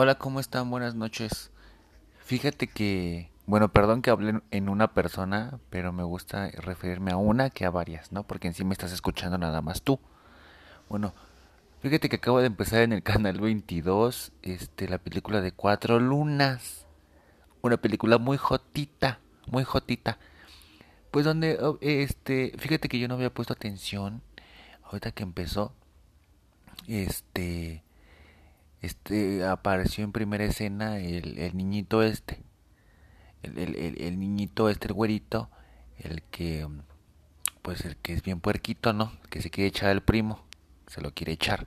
Hola, ¿cómo están? Buenas noches. Fíjate que, bueno, perdón que hable en una persona, pero me gusta referirme a una que a varias, ¿no? Porque en sí me estás escuchando nada más tú. Bueno, fíjate que acabo de empezar en el canal 22, este, la película de Cuatro Lunas. Una película muy jotita, muy jotita. Pues donde, oh, este, fíjate que yo no había puesto atención ahorita que empezó, este, este apareció en primera escena el, el niñito este el, el, el, niñito este el güerito el que pues el que es bien puerquito no que se quiere echar al primo se lo quiere echar.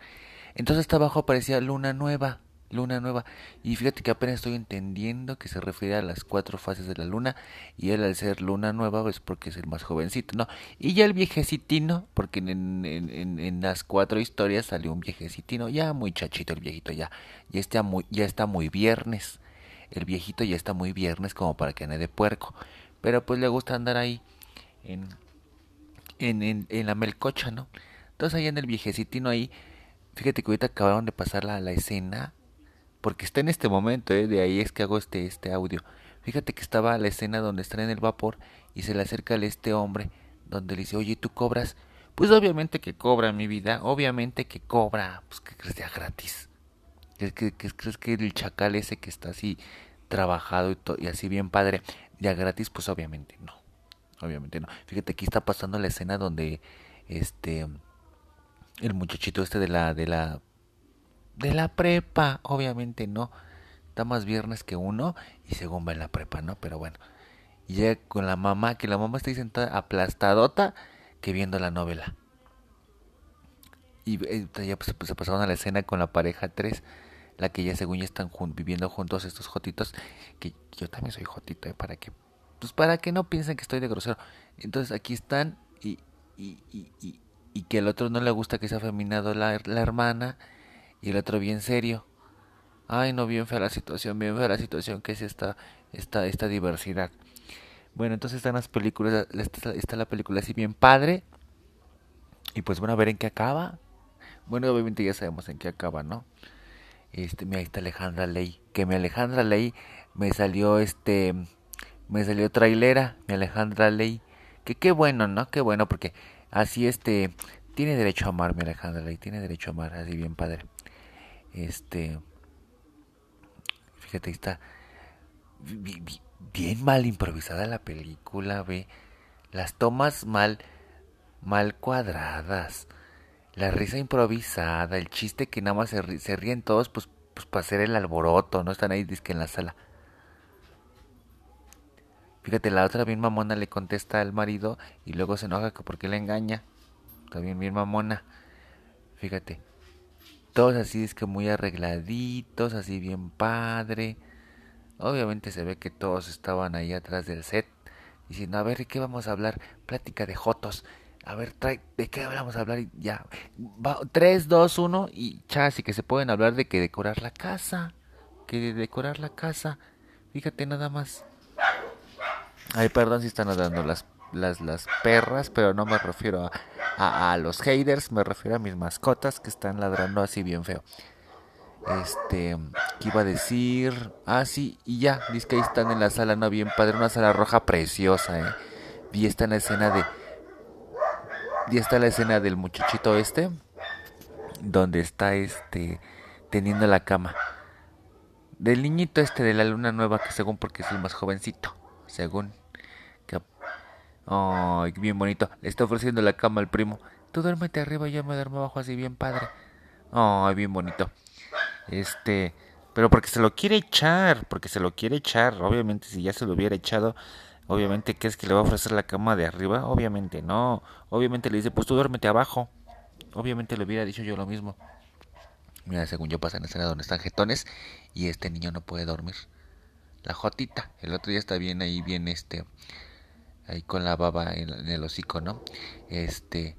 Entonces hasta abajo aparecía luna nueva luna nueva. Y fíjate que apenas estoy entendiendo que se refiere a las cuatro fases de la luna. Y él al ser luna nueva es porque es el más jovencito, ¿no? Y ya el viejecitino, porque en las cuatro historias salió un viejecitino, ya muy chachito el viejito, ya, ya está muy, ya está muy viernes. El viejito ya está muy viernes como para que ande de puerco. Pero pues le gusta andar ahí en, en, en, en la melcocha, ¿no? Entonces ahí en el viejecitino ahí, fíjate que ahorita acabaron de pasar la, la escena porque está en este momento, ¿eh? de ahí es que hago este, este audio. Fíjate que estaba la escena donde está en el vapor y se le acerca a este hombre, donde le dice, oye, ¿tú cobras? Pues obviamente que cobra mi vida, obviamente que cobra, pues que ya gratis. ¿Crees que, que, crees que el chacal ese que está así trabajado y, y así bien padre, ya gratis? Pues obviamente no, obviamente no. Fíjate, aquí está pasando la escena donde este el muchachito este de la de la de la prepa, obviamente no. Está más viernes que uno y según va en la prepa, ¿no? Pero bueno. Y llega con la mamá, que la mamá está ahí sentada aplastadota que viendo la novela. Y eh, ya pues, se pasaron a la escena con la pareja 3, la que ya según ya están viviendo juntos estos jotitos, que yo también soy jotito, ¿eh? Para que, pues para que no piensen que estoy de grosero. Entonces aquí están y, y, y, y, y que al otro no le gusta que sea afeminado la, la hermana y el otro bien serio. Ay, no, bien fea la situación, bien fea la situación que es esta, esta, esta diversidad. Bueno, entonces están las películas, está, la película así bien padre. Y pues bueno, a ver en qué acaba. Bueno, obviamente ya sabemos en qué acaba, ¿no? Este, mira, ahí está Alejandra Ley. Que mi Alejandra Ley me salió este, me salió trailera, mi Alejandra Ley. Que qué bueno, ¿no? Qué bueno, porque así este, tiene derecho a amar mi Alejandra Ley, tiene derecho a amar, así bien padre. Este. Fíjate, está. Bien mal improvisada la película, ve. Las tomas mal. Mal cuadradas. La risa improvisada. El chiste que nada más se, ríen todos, pues, pues para hacer el alboroto. No están ahí, disque en la sala. Fíjate, la otra bien mamona le contesta al marido y luego se enoja que porque le engaña. Está bien mamona. Fíjate todos así es que muy arregladitos, así bien padre. Obviamente se ve que todos estaban ahí atrás del set diciendo, a ver, ¿de qué vamos a hablar? Plática de Jotos. A ver, trae, ¿de qué vamos a hablar? Y ya, va, 3, 2, 1 y chas, y que se pueden hablar de que decorar la casa, que de decorar la casa. Fíjate nada más. Ay, perdón si están dando las, las, las perras, pero no me refiero a a, a, los haters, me refiero a mis mascotas que están ladrando así bien feo. Este, ¿qué iba a decir? Ah, sí, y ya, dice que ahí están en la sala, no bien padre, una sala roja preciosa, eh. Vi esta en la escena de. Y está la escena del muchachito este, donde está este, teniendo la cama. Del niñito este de la luna nueva, que según porque es el más jovencito, según Ay, bien bonito. Le está ofreciendo la cama al primo. Tú duérmete arriba y yo me duermo abajo así bien padre. Ay, bien bonito. Este, pero porque se lo quiere echar, porque se lo quiere echar. Obviamente si ya se lo hubiera echado, obviamente ¿qué es que le va a ofrecer la cama de arriba? Obviamente no. Obviamente le dice, pues tú duérmete abajo. Obviamente le hubiera dicho yo lo mismo. Mira, según yo pasa en escena donde están jetones y este niño no puede dormir. La jotita, el otro día está bien ahí, bien este ahí con la baba en, el hocico, ¿no? Este.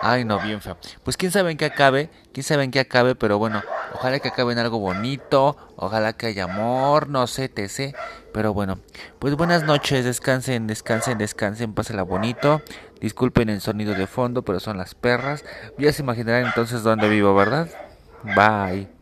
Ay, no, bien feo. Pues quién sabe en qué acabe, quién sabe en qué acabe, pero bueno, ojalá que acabe en algo bonito, ojalá que haya amor, no sé, sé. Pero bueno, pues buenas noches, descansen, descansen, descansen, pásela bonito. Disculpen el sonido de fondo, pero son las perras. Ya se imaginarán entonces dónde vivo, ¿verdad? Bye.